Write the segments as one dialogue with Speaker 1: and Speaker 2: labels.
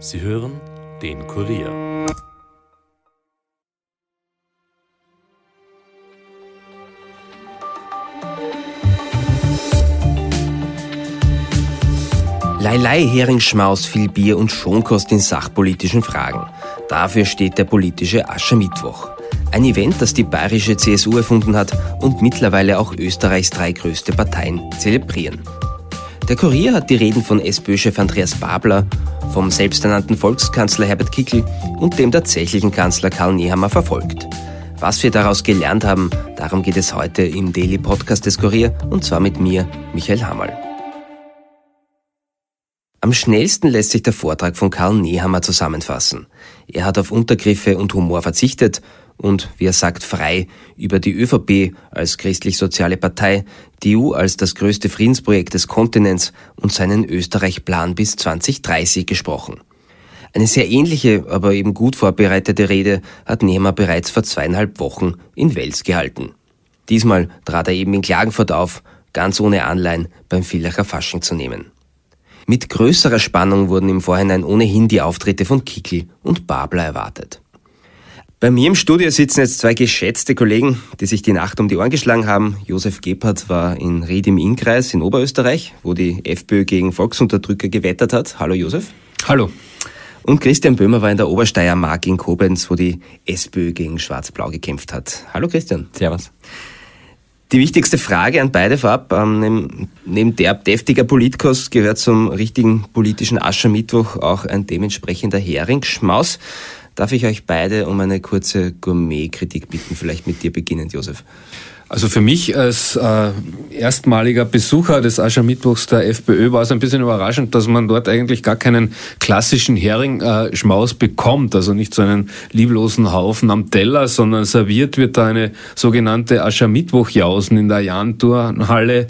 Speaker 1: Sie hören den Kurier.
Speaker 2: Leilei Heringsschmaus, viel Bier und Schonkost in sachpolitischen Fragen. Dafür steht der politische Aschermittwoch. Ein Event, das die bayerische CSU erfunden hat und mittlerweile auch Österreichs drei größte Parteien zelebrieren. Der Kurier hat die Reden von SPÖ-Chef Andreas Babler, vom selbsternannten Volkskanzler Herbert Kickl und dem tatsächlichen Kanzler Karl Nehammer verfolgt. Was wir daraus gelernt haben, darum geht es heute im Daily Podcast des Kurier und zwar mit mir, Michael Hammerl. Am schnellsten lässt sich der Vortrag von Karl Nehammer zusammenfassen. Er hat auf Untergriffe und Humor verzichtet und, wie er sagt, frei über die ÖVP als christlich-soziale Partei, die EU als das größte Friedensprojekt des Kontinents und seinen Österreich-Plan bis 2030 gesprochen. Eine sehr ähnliche, aber eben gut vorbereitete Rede hat Nehammer bereits vor zweieinhalb Wochen in Wels gehalten. Diesmal trat er eben in Klagenfurt auf, ganz ohne Anleihen beim Villacher Fasching zu nehmen. Mit größerer Spannung wurden im Vorhinein ohnehin die Auftritte von Kickel und Babler erwartet. Bei mir im Studio sitzen jetzt zwei geschätzte Kollegen, die sich die Nacht um die Ohren geschlagen haben. Josef Gebhardt war in Ried im Innkreis in Oberösterreich, wo die FPÖ gegen Volksunterdrücker gewettert hat. Hallo Josef.
Speaker 3: Hallo.
Speaker 2: Und Christian Böhmer war in der Obersteiermark in Koblenz, wo die SPÖ gegen Schwarz-Blau gekämpft hat. Hallo Christian.
Speaker 3: Servus.
Speaker 2: Die wichtigste Frage an beide vorab, ähm, neben der deftiger Politkost gehört zum richtigen politischen Aschermittwoch auch ein dementsprechender Heringsschmaus. Darf ich euch beide um eine kurze Gourmet-Kritik bitten? Vielleicht mit dir beginnend, Josef.
Speaker 3: Also für mich als äh, erstmaliger Besucher des Aschermittwochs der FPÖ war es ein bisschen überraschend, dass man dort eigentlich gar keinen klassischen Hering-Schmaus äh, bekommt. Also nicht so einen lieblosen Haufen am Teller, sondern serviert wird da eine sogenannte Aschermittwoch-Jausen in der Jahnturnhalle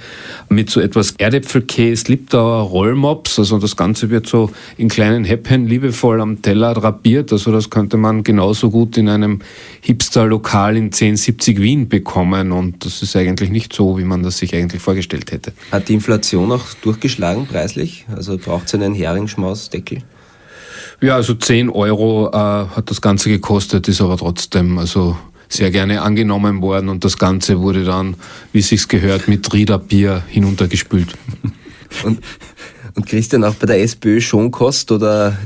Speaker 3: mit so etwas Erdäpfelkäse, Liptauer Rollmops. Also das Ganze wird so in kleinen Häppchen liebevoll am Teller drapiert. Also das könnte man genauso gut in einem Hipster-Lokal in 1070 Wien bekommen. Und das ist eigentlich nicht so, wie man das sich eigentlich vorgestellt hätte.
Speaker 2: Hat die Inflation auch durchgeschlagen preislich? Also braucht es einen Heringsschmausdeckel?
Speaker 3: Ja, also 10 Euro äh, hat das Ganze gekostet, ist aber trotzdem also sehr gerne angenommen worden und das Ganze wurde dann, wie es sich gehört, mit Riederbier hinuntergespült.
Speaker 2: Und, und Christian, auch bei der SPÖ schon Kost oder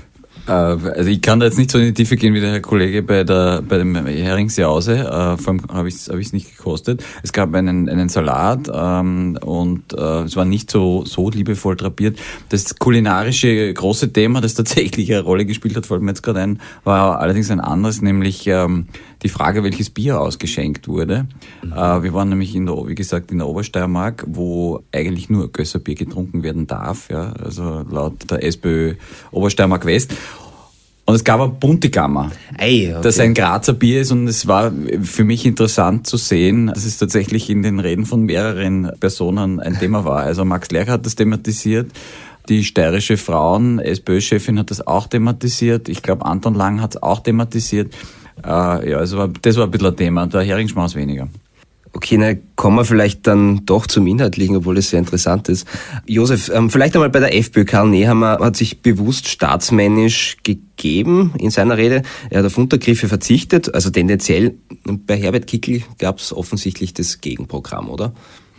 Speaker 4: also ich kann da jetzt nicht so in die Tiefe gehen wie der Herr Kollege bei der bei dem Heringsjause. Äh, vor allem habe ich es hab nicht gekostet. Es gab einen, einen Salat ähm, und äh, es war nicht so so liebevoll drapiert. Das kulinarische große Thema, das tatsächlich eine Rolle gespielt hat, fällt mir jetzt gerade ein, war allerdings ein anderes, nämlich ähm, die Frage, welches Bier ausgeschenkt wurde. Mhm. Äh, wir waren nämlich in der, wie gesagt, in der Obersteiermark, wo eigentlich nur Gösserbier getrunken werden darf, ja, also laut der SPÖ Obersteiermark West. Und es gab ein Buntigammer, okay. das ein Grazer Bier ist und es war für mich interessant zu sehen, dass es tatsächlich in den Reden von mehreren Personen ein Thema war. Also Max Lerch hat das thematisiert, die steirische Frauen, SPÖ-Chefin hat das auch thematisiert, ich glaube Anton Lang hat es auch thematisiert. Äh, ja, also das war ein bisschen ein Thema, der Heringsschmaus weniger.
Speaker 2: Okay, na, kommen wir vielleicht dann doch zum Inhaltlichen, obwohl es sehr interessant ist. Josef, ähm, vielleicht einmal bei der FPÖ. Karl Nehammer hat sich bewusst staatsmännisch gegeben in seiner Rede. Er hat auf Untergriffe verzichtet, also tendenziell. Bei Herbert Kickl gab es offensichtlich das Gegenprogramm, oder?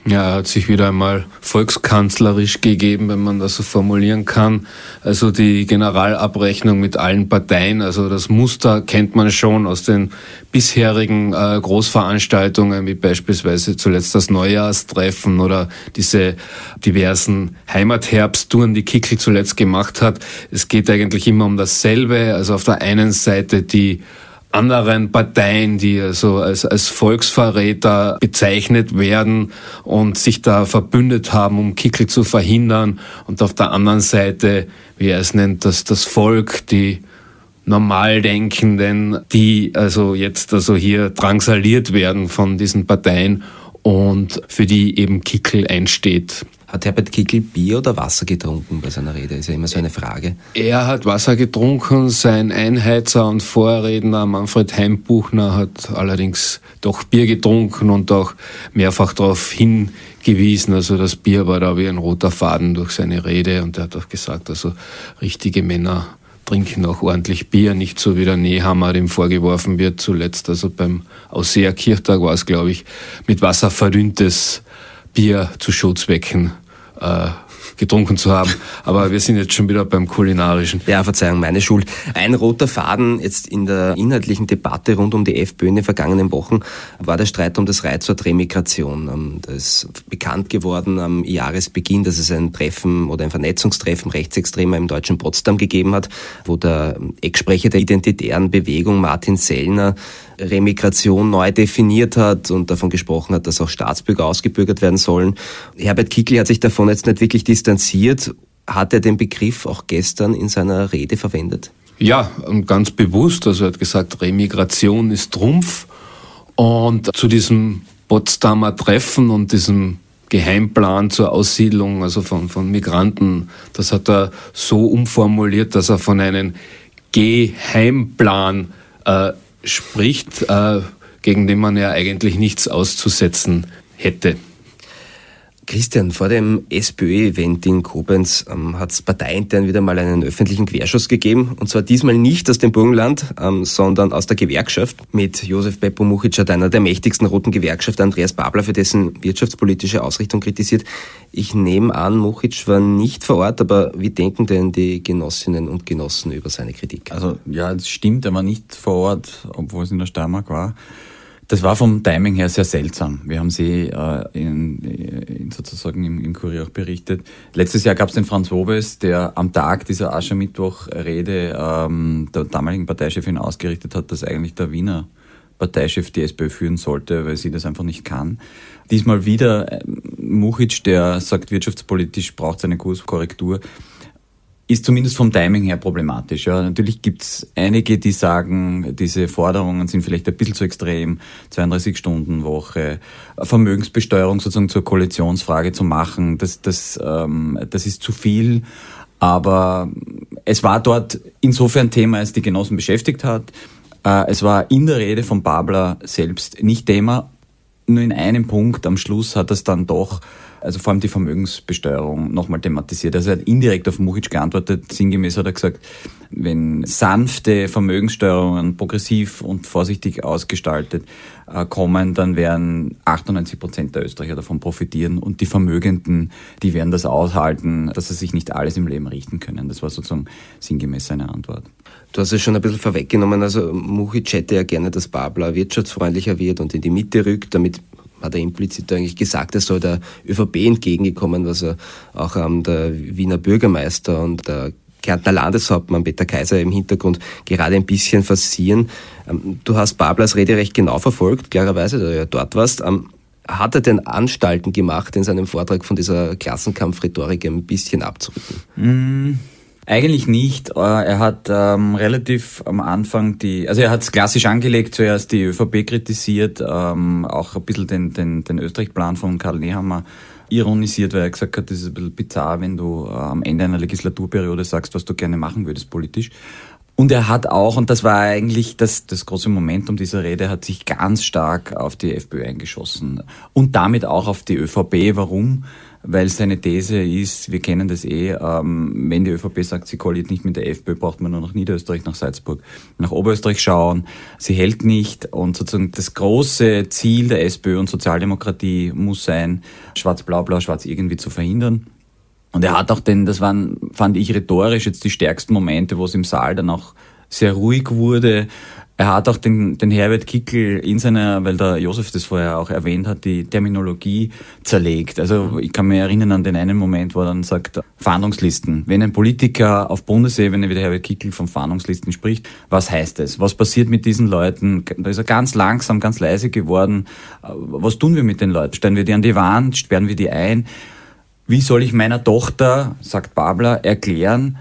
Speaker 3: Ja, er hat sich wieder einmal volkskanzlerisch gegeben, wenn man das so formulieren kann. Also die Generalabrechnung mit allen Parteien, also das Muster kennt man schon aus den bisherigen äh, Großveranstaltungen, wie beispielsweise zuletzt das Neujahrstreffen oder diese diversen Heimatherbsttouren, die Kickel zuletzt gemacht hat. Es geht eigentlich immer um dasselbe. Also auf der einen Seite die anderen Parteien, die also als, als Volksverräter bezeichnet werden und sich da verbündet haben, um Kickel zu verhindern. Und auf der anderen Seite, wie er es nennt, das, das Volk, die Normaldenkenden, die also jetzt also hier drangsaliert werden von diesen Parteien und für die eben Kickel einsteht.
Speaker 2: Hat Herbert Kickl Bier oder Wasser getrunken bei seiner Rede? Ist ja immer so eine Frage.
Speaker 3: Er hat Wasser getrunken, sein Einheizer und Vorredner Manfred Heimbuchner hat allerdings doch Bier getrunken und auch mehrfach darauf hingewiesen. Also das Bier war da wie ein roter Faden durch seine Rede und er hat auch gesagt, also richtige Männer trinken auch ordentlich Bier, nicht so wie der Nehammer dem vorgeworfen wird zuletzt. Also beim Ausseher Kirchtag war es, glaube ich, mit Wasser verdünntes Bier zu Schutzwecken äh, getrunken zu haben. Aber wir sind jetzt schon wieder beim Kulinarischen.
Speaker 2: Ja, Verzeihung, meine Schuld. Ein roter Faden jetzt in der inhaltlichen Debatte rund um die FPÖ in den vergangenen Wochen war der Streit um das Reizwort Remigration. Ähm, das ist bekannt geworden am Jahresbeginn, dass es ein Treffen oder ein Vernetzungstreffen Rechtsextremer im deutschen Potsdam gegeben hat, wo der Ecksprecher der identitären Bewegung Martin Sellner Remigration neu definiert hat und davon gesprochen hat, dass auch Staatsbürger ausgebürgert werden sollen. Herbert Kickl hat sich davon jetzt nicht wirklich distanziert. Hat er den Begriff auch gestern in seiner Rede verwendet?
Speaker 3: Ja, ganz bewusst. Also er hat gesagt, Remigration ist Trumpf. Und zu diesem Potsdamer Treffen und diesem Geheimplan zur Aussiedlung, also von, von Migranten, das hat er so umformuliert, dass er von einem Geheimplan äh, spricht, äh, gegen den man ja eigentlich nichts auszusetzen hätte.
Speaker 2: Christian, vor dem SPÖ-Event in Koblenz ähm, hat es parteiintern wieder mal einen öffentlichen Querschuss gegeben. Und zwar diesmal nicht aus dem Burgenland, ähm, sondern aus der Gewerkschaft. Mit Josef Beppo Muchic hat einer der mächtigsten roten Gewerkschafter, Andreas Babler, für dessen wirtschaftspolitische Ausrichtung kritisiert. Ich nehme an, Muchic war nicht vor Ort, aber wie denken denn die Genossinnen und Genossen über seine Kritik?
Speaker 4: Also ja, es stimmt, er war nicht vor Ort, obwohl es in der Steiermark war. Das war vom Timing her sehr seltsam. Wir haben sie äh, in, in sozusagen im, im Kurier auch berichtet. Letztes Jahr gab es den Franz Wobes, der am Tag dieser Aschermittwoch-Rede ähm, der damaligen Parteichefin ausgerichtet hat, dass eigentlich der Wiener Parteichef die SPÖ führen sollte, weil sie das einfach nicht kann. Diesmal wieder äh, Muchic, der sagt, wirtschaftspolitisch braucht es eine Kurskorrektur ist zumindest vom Timing her problematisch. Ja. Natürlich gibt's einige, die sagen, diese Forderungen sind vielleicht ein bisschen zu extrem, 32-Stunden-Woche, Vermögensbesteuerung sozusagen zur Koalitionsfrage zu machen, das, das, ähm, das ist zu viel. Aber es war dort insofern Thema, als die Genossen beschäftigt hat. Äh, es war in der Rede von Babler selbst nicht Thema. Nur in einem Punkt am Schluss hat es dann doch also vor allem die Vermögensbesteuerung nochmal thematisiert. Also er hat indirekt auf Mujic geantwortet, sinngemäß hat er gesagt, wenn sanfte Vermögenssteuerungen progressiv und vorsichtig ausgestaltet äh, kommen, dann werden 98 Prozent der Österreicher davon profitieren und die Vermögenden, die werden das aushalten, dass sie sich nicht alles im Leben richten können. Das war sozusagen sinngemäß seine Antwort.
Speaker 2: Du hast es schon ein bisschen vorweggenommen, also Mujic hätte ja gerne, dass Babler wirtschaftsfreundlicher wird und in die Mitte rückt, damit hat er implizit eigentlich gesagt, er soll der ÖVP entgegengekommen, was er auch ähm, der Wiener Bürgermeister und der Kärntner Landeshauptmann Peter Kaiser im Hintergrund gerade ein bisschen forcieren. Ähm, du hast Bablas Rede recht genau verfolgt, klarerweise, da du ja dort warst. Ähm, hat er denn Anstalten gemacht, in seinem Vortrag von dieser Klassenkampfrhetorik ein bisschen abzurücken?
Speaker 4: Mm. Eigentlich nicht. Äh, er hat ähm, relativ am Anfang die, also er hat es klassisch angelegt, zuerst die ÖVP kritisiert, ähm, auch ein bisschen den, den, den Österreich-Plan von Karl Nehammer ironisiert, weil er gesagt hat, das ist ein bisschen bizarr, wenn du äh, am Ende einer Legislaturperiode sagst, was du gerne machen würdest politisch. Und er hat auch, und das war eigentlich das, das große Momentum dieser Rede, hat sich ganz stark auf die FPÖ eingeschossen und damit auch auf die ÖVP. Warum? Weil seine These ist, wir kennen das eh, ähm, wenn die ÖVP sagt, sie koaliert nicht mit der FPÖ, braucht man nur nach Niederösterreich, nach Salzburg, nach Oberösterreich schauen. Sie hält nicht und sozusagen das große Ziel der SPÖ und Sozialdemokratie muss sein, schwarz-blau-blau, schwarz irgendwie zu verhindern. Und er hat auch den, das waren, fand ich rhetorisch jetzt die stärksten Momente, wo es im Saal dann auch sehr ruhig wurde, er hat auch den, den Herbert Kickel in seiner, weil der Josef das vorher auch erwähnt hat, die Terminologie zerlegt. Also ich kann mich erinnern an den einen Moment, wo er dann sagt, Fahndungslisten. Wenn ein Politiker auf Bundesebene wie der Herbert Kickel von Fahndungslisten spricht, was heißt es? Was passiert mit diesen Leuten? Da ist er ganz langsam, ganz leise geworden. Was tun wir mit den Leuten? Stellen wir die an die Wand? Sperren wir die ein? Wie soll ich meiner Tochter, sagt Babler, erklären,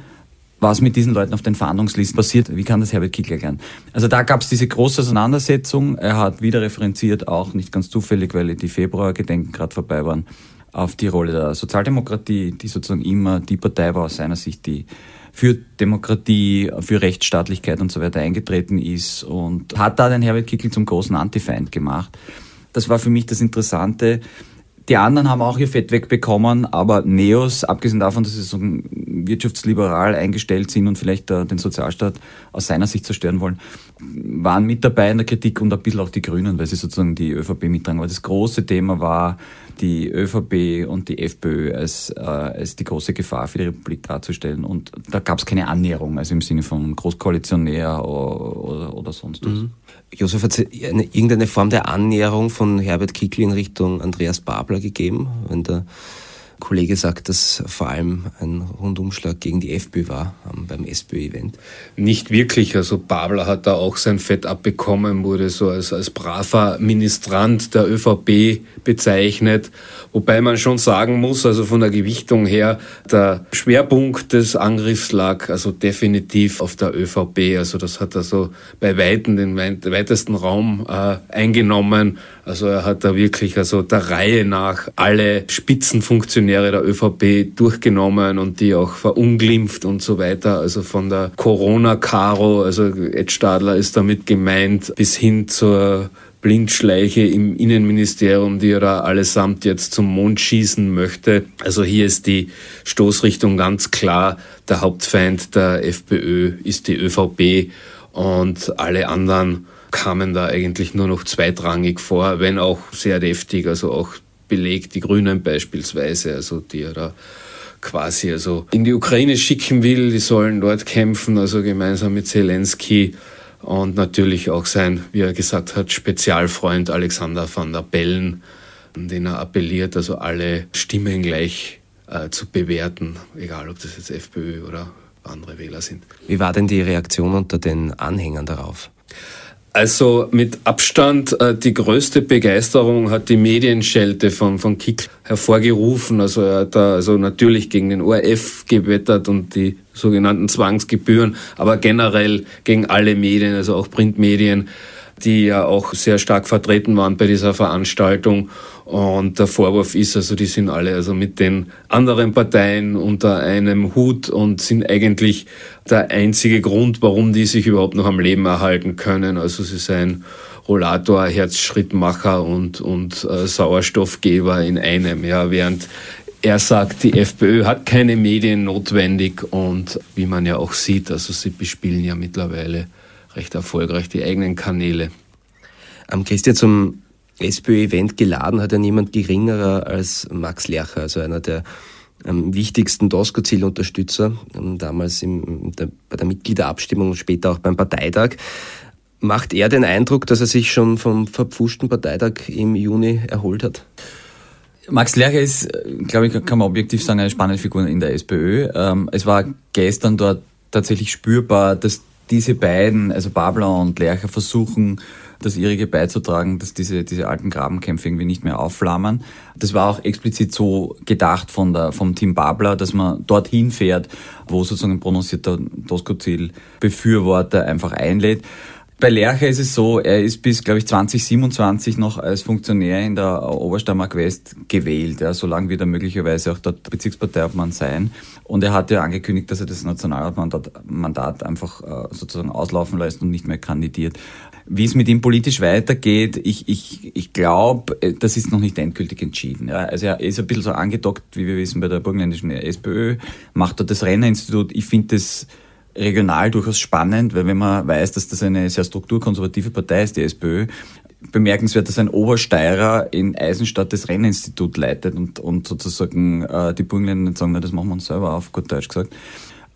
Speaker 4: was mit diesen Leuten auf den Fahndungslisten passiert. Wie kann das Herbert Kickl erklären? Also da gab es diese große Auseinandersetzung. Er hat wieder referenziert, auch nicht ganz zufällig, weil die Februargedenken gerade vorbei waren, auf die Rolle der Sozialdemokratie, die sozusagen immer die Partei war aus seiner Sicht, die für Demokratie, für Rechtsstaatlichkeit und so weiter eingetreten ist und hat da den Herbert Kickl zum großen Antifeind gemacht. Das war für mich das Interessante Die anderen haben auch ihr Fett wegbekommen, aber Neos, abgesehen davon, dass sie so wirtschaftsliberal eingestellt sind und vielleicht äh, den Sozialstaat aus seiner Sicht zerstören wollen, waren mit dabei in der Kritik und ein bisschen auch die Grünen, weil sie sozusagen die ÖVP mittragen. Aber das große Thema war, die ÖVP und die FPÖ als, äh, als die große Gefahr für die Republik darzustellen. Und da gab es keine Annäherung, also im Sinne von Großkoalitionär oder, oder, sonst was. Mhm.
Speaker 2: Josef, hat irgendeine Form der Annäherung von Herbert Kickl in Richtung Andreas Babler gegeben, wenn der Kollege sagt, dass vor allem ein Rundumschlag gegen die FPÖ war ähm, beim SPÖ-Event.
Speaker 3: Nicht wirklich. Also Babler hat da auch sein Fett abbekommen, wurde so als, als braver Ministrant der ÖVP bezeichnet. Wobei man schon sagen muss, also von der Gewichtung her, der Schwerpunkt des Angriffs lag also definitiv auf der ÖVP. Also das hat also bei Weitem den weitesten Raum äh, eingenommen. Also er hat da wirklich also der Reihe nach alle Spitzenfunktionäre der ÖVP durchgenommen und die auch verunglimpft und so weiter. Also von der Corona-Karo, also Ed Stadler ist damit gemeint, bis hin zur Blindschleiche im Innenministerium, die er da allesamt jetzt zum Mond schießen möchte. Also hier ist die Stoßrichtung ganz klar. Der Hauptfeind der FPÖ ist die ÖVP und alle anderen kamen da eigentlich nur noch zweitrangig vor, wenn auch sehr deftig, also auch belegt, die Grünen beispielsweise, also die er da quasi also in die Ukraine schicken will, die sollen dort kämpfen, also gemeinsam mit Zelensky und natürlich auch sein, wie er gesagt hat, Spezialfreund Alexander van der Bellen, an den er appelliert, also alle Stimmen gleich äh, zu bewerten, egal ob das jetzt FPÖ oder andere Wähler sind.
Speaker 2: Wie war denn die Reaktion unter den Anhängern darauf?
Speaker 3: Also mit Abstand äh, die größte Begeisterung hat die Medienschelte von, von Kick hervorgerufen. Also er hat da also natürlich gegen den ORF gewettert und die sogenannten Zwangsgebühren, aber generell gegen alle Medien, also auch Printmedien, die ja auch sehr stark vertreten waren bei dieser Veranstaltung. Und der Vorwurf ist also, die sind alle also mit den anderen Parteien unter einem Hut und sind eigentlich der einzige Grund, warum die sich überhaupt noch am Leben erhalten können. Also sie seien Rollator, Herzschrittmacher und, und äh, Sauerstoffgeber in einem. Ja, während er sagt, die FPÖ hat keine Medien notwendig und wie man ja auch sieht, also sie bespielen ja mittlerweile recht erfolgreich die eigenen Kanäle.
Speaker 2: Am Christian zum SPÖ-Event geladen hat ja niemand geringerer als Max Lercher, also einer der am wichtigsten DOSCO-Zielunterstützer, ähm, damals im, der, bei der Mitgliederabstimmung und später auch beim Parteitag. Macht er den Eindruck, dass er sich schon vom verpfuschten Parteitag im Juni erholt hat?
Speaker 4: Max Lercher ist, glaube ich, kann man objektiv sagen, eine spannende Figur in der SPÖ. Ähm, es war gestern dort tatsächlich spürbar, dass diese beiden, also Babler und Lercher, versuchen, das ihrige beizutragen, dass diese, diese alten Grabenkämpfe irgendwie nicht mehr aufflammern. Das war auch explizit so gedacht von der, vom Team Babler, dass man dorthin fährt, wo sozusagen ein prononcierter Tosco-Ziel-Befürworter einfach einlädt. Bei Lercher ist es so, er ist bis, glaube ich, 2027 noch als Funktionär in der Obersteiermark West gewählt, ja, solange wird er möglicherweise auch dort Bezirksparteiobmann sein. Und er hat ja angekündigt, dass er das Nationalmandat einfach äh, sozusagen auslaufen lässt und nicht mehr kandidiert. Wie es mit ihm politisch weitergeht, ich, ich, ich glaube, äh, das ist noch nicht endgültig entschieden. Ja. Also er ist ein bisschen so angedockt, wie wir wissen, bei der burgenländischen SPÖ, macht dort das Rennerinstitut. Ich finde das regional durchaus spannend, weil wenn man weiß, dass das eine sehr strukturkonservative Partei ist, die SPÖ, bemerkenswert, dass ein Obersteirer in Eisenstadt das Renninstitut leitet und, und sozusagen äh, die Burgenländer sagen, na, das machen wir uns selber auf, gut Deutsch gesagt.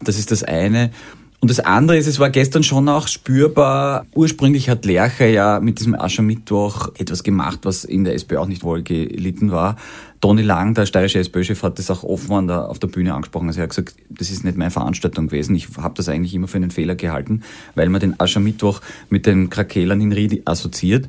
Speaker 4: Das ist das eine. Und das andere ist, es war gestern schon auch spürbar, ursprünglich hat Lercher ja mit diesem Aschermittwoch etwas gemacht, was in der SPÖ auch nicht wohl gelitten war. Toni Lang, der steirische SPÖ-Chef, hat das auch offen auf der Bühne angesprochen. Also er hat gesagt, das ist nicht meine Veranstaltung gewesen. Ich habe das eigentlich immer für einen Fehler gehalten, weil man den Aschermittwoch mit den Krakelern in Ried assoziiert.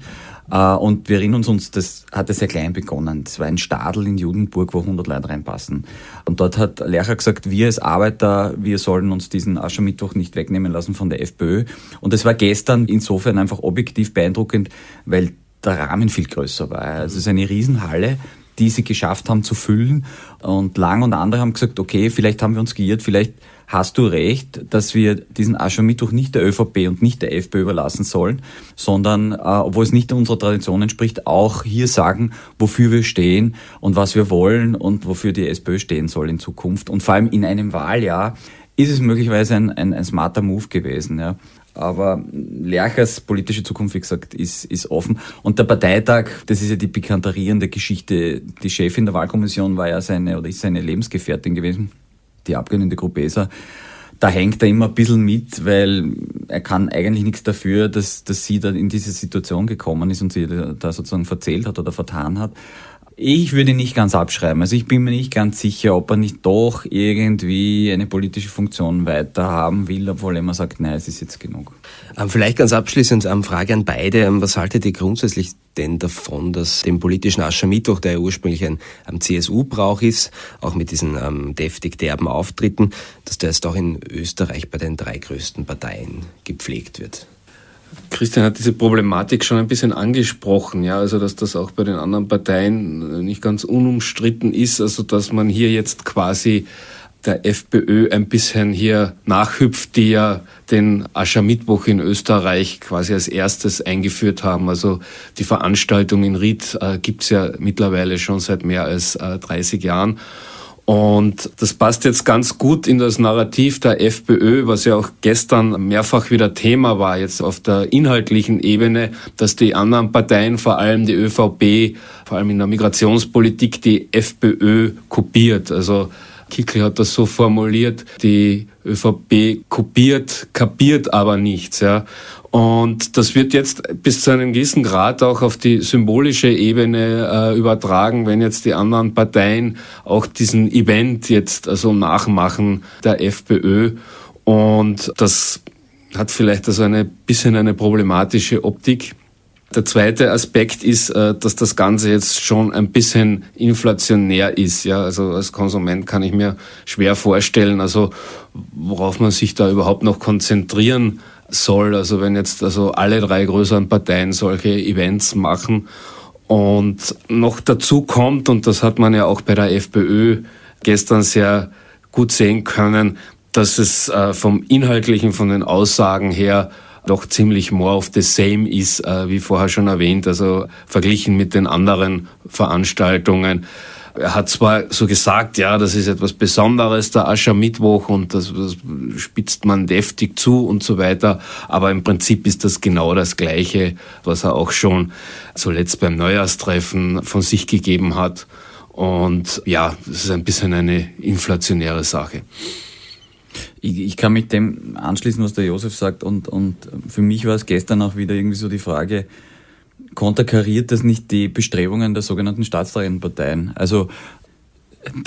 Speaker 4: Äh, und wir erinnern uns, das hatte sehr klein begonnen. Das war ein Stadel in Judenburg, wo 100 Leute reinpassen. Und dort hat Lercher gesagt, wir als Arbeiter, wir sollen uns diesen Aschermittwoch nicht wegnehmen lassen von der FPÖ. Und das war gestern insofern einfach objektiv beeindruckend, weil der Rahmen viel größer war. Also es ist eine Riesenhalle die sie geschafft haben zu füllen. Und Lang und andere haben gesagt, okay, vielleicht haben wir uns geirrt, vielleicht hast du recht, dass wir diesen Aschermittwoch nicht der ÖVP und nicht der FPÖ überlassen sollen, sondern, äh, obwohl es nicht unserer Tradition entspricht, auch hier sagen, wofür wir stehen und was wir wollen und wofür die SPÖ stehen soll in Zukunft. Und vor allem in einem Wahljahr ist es möglicherweise ein, ein, ein smarter Move gewesen. Ja. Aber Lerchers politische Zukunft, wie gesagt, ist, ist offen. Und der Parteitag, das ist ja die pikanterierende Geschichte. Die Chefin der Wahlkommission war ja seine oder ist seine Lebensgefährtin gewesen die Abgeordnete Gruppesa, da hängt er immer ein bisschen mit, weil er kann eigentlich nichts dafür, dass, dass sie da in diese Situation gekommen ist und sie da sozusagen verzählt hat oder vertan hat. Ich würde ihn nicht ganz abschreiben. Also ich bin mir nicht ganz sicher, ob er nicht doch irgendwie eine politische Funktion weiter haben will, obwohl er immer sagt, nein, es ist jetzt genug.
Speaker 2: Ähm, vielleicht ganz abschließend eine Frage an beide. Ähm, was haltet ihr grundsätzlich denn davon, dass dem politischen Aschermittwoch, der ja ursprünglich ein CSU-Brauch ist, auch mit diesen ähm, deftig derben Auftritten, dass der jetzt auch in Österreich bei den drei größten Parteien gepflegt wird?
Speaker 3: Christian hat diese Problematik schon ein bisschen angesprochen, ja, also dass das auch bei den anderen Parteien nicht ganz unumstritten ist, also dass man hier jetzt quasi der FPÖ ein bisschen hier nachhüpft, die ja den Aschermittwoch in Österreich quasi als erstes eingeführt haben. Also die Veranstaltung in Ried äh, gibt's ja mittlerweile schon seit mehr als äh, 30 Jahren. Und das passt jetzt ganz gut in das Narrativ der FPÖ, was ja auch gestern mehrfach wieder Thema war, jetzt auf der inhaltlichen Ebene, dass die anderen Parteien, vor allem die ÖVP, vor allem in der Migrationspolitik, die FPÖ kopiert. Also Kickl hat das so formuliert, die ÖVP kopiert, kapiert aber nichts. Ja. Und das wird jetzt bis zu einem gewissen Grad auch auf die symbolische Ebene äh, übertragen, wenn jetzt die anderen Parteien auch diesen Event jetzt also nachmachen der FPÖ. Und das hat vielleicht also eine bisschen eine problematische Optik. Der zweite Aspekt ist, äh, dass das Ganze jetzt schon ein bisschen inflationär ist. Ja, also als Konsument kann ich mir schwer vorstellen, also worauf man sich da überhaupt noch konzentrieren soll. Also wenn jetzt also alle drei größeren Parteien solche Events machen und noch dazu kommt, und das hat man ja auch bei der FPÖ gestern sehr gut sehen können, dass es äh, vom Inhaltlichen, von den Aussagen her doch ziemlich more of the same ist, äh, wie vorher schon erwähnt, also verglichen mit den anderen Veranstaltungen. Er hat zwar so gesagt, ja, das ist etwas Besonderes, der Aschermittwoch und das, das spitzt man deftig zu und so weiter, aber im Prinzip ist das genau das Gleiche, was er auch schon zuletzt beim Neujahrstreffen von sich gegeben hat. Und ja, das ist ein bisschen eine inflationäre Sache.
Speaker 4: Ich, kann mit dem anschließen, was der Josef sagt und, und für mich war es gestern auch wieder irgendwie so die Frage, konterkariert das nicht die Bestrebungen der sogenannten staatstragenden Parteien? Also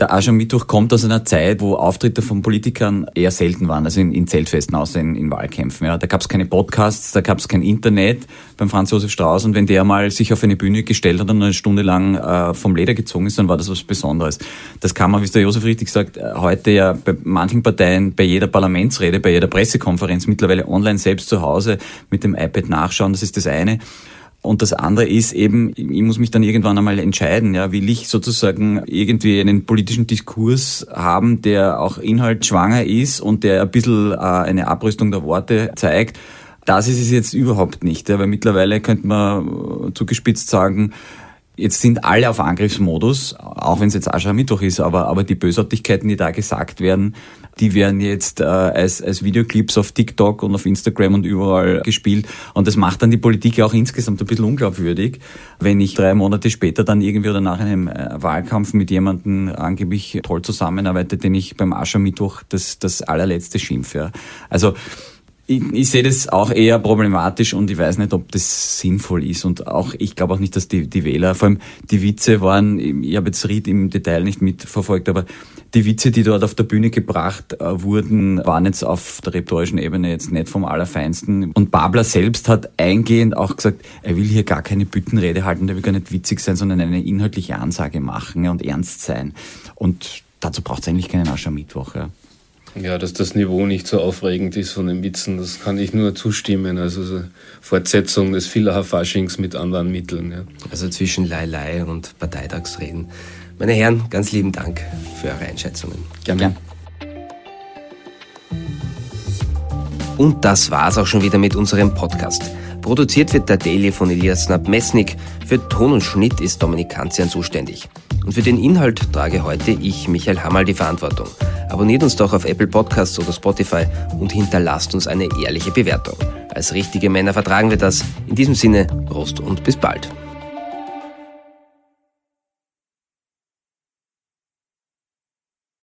Speaker 4: der Aschermittwoch kommt aus einer Zeit, wo Auftritte von Politikern eher selten waren, also in, in Zeltfesten, außer in, in Wahlkämpfen. Ja. Da gab es keine Podcasts, da gab es kein Internet beim Franz Josef Strauß und wenn der mal sich auf eine Bühne gestellt hat und eine Stunde lang äh, vom Leder gezogen ist, dann war das was Besonderes. Das kann man, wie es der Josef richtig sagt, äh, heute ja bei manchen Parteien, bei jeder Parlamentsrede, bei jeder Pressekonferenz mittlerweile online selbst zu Hause mit dem iPad nachschauen, das ist das eine. Und das andere ist eben, ich muss mich dann irgendwann einmal entscheiden, ja, will ich sozusagen irgendwie einen politischen Diskurs haben, der auch inhaltsschwanger ist und der ein bisschen äh, eine Abrüstung der Worte zeigt. Das ist es jetzt überhaupt nicht, ja, weil mittlerweile könnte man äh, zugespitzt sagen, Jetzt sind alle auf Angriffsmodus, auch wenn es jetzt Aschermittwoch ist, aber, aber die Bösartigkeiten, die da gesagt werden, die werden jetzt äh, als, als Videoclips auf TikTok und auf Instagram und überall gespielt. Und das macht dann die Politik auch insgesamt ein bisschen unglaubwürdig, wenn ich drei Monate später dann irgendwie oder nach einem äh, Wahlkampf mit jemandem angeblich toll zusammenarbeite, den ich beim Aschermittwoch das, das allerletzte schimpfe. Ja. Also ich, ich sehe das auch eher problematisch und ich weiß nicht, ob das sinnvoll ist. Und auch, ich glaube auch nicht, dass die, die Wähler, vor allem die Witze waren, ich habe jetzt Ried im Detail nicht mitverfolgt, aber die Witze, die dort auf der Bühne gebracht äh, wurden, waren jetzt auf der rhetorischen Ebene jetzt nicht vom Allerfeinsten. Und Babler selbst hat eingehend auch gesagt, er will hier gar keine Büttenrede halten, der will gar nicht witzig sein, sondern eine inhaltliche Ansage machen und ernst sein. Und dazu braucht es eigentlich keinen Aschermittwoch. Ja.
Speaker 3: Ja, dass das Niveau nicht so aufregend ist von den Witzen, das kann ich nur zustimmen. Also so Fortsetzung des Villacher-Faschings mit anderen Mitteln. Ja.
Speaker 2: Also zwischen Lai und Parteitagsreden. Meine Herren, ganz lieben Dank für eure Einschätzungen.
Speaker 4: Gerne. Gern.
Speaker 2: Und das war's auch schon wieder mit unserem Podcast. Produziert wird der Daily von Elias Nabmesnik. Für Ton und Schnitt ist Dominik Kanzian zuständig. Und für den Inhalt trage heute ich, Michael Hammerl, die Verantwortung. Abonniert uns doch auf Apple Podcasts oder Spotify und hinterlasst uns eine ehrliche Bewertung. Als richtige Männer vertragen wir das. In diesem Sinne, Prost und bis bald.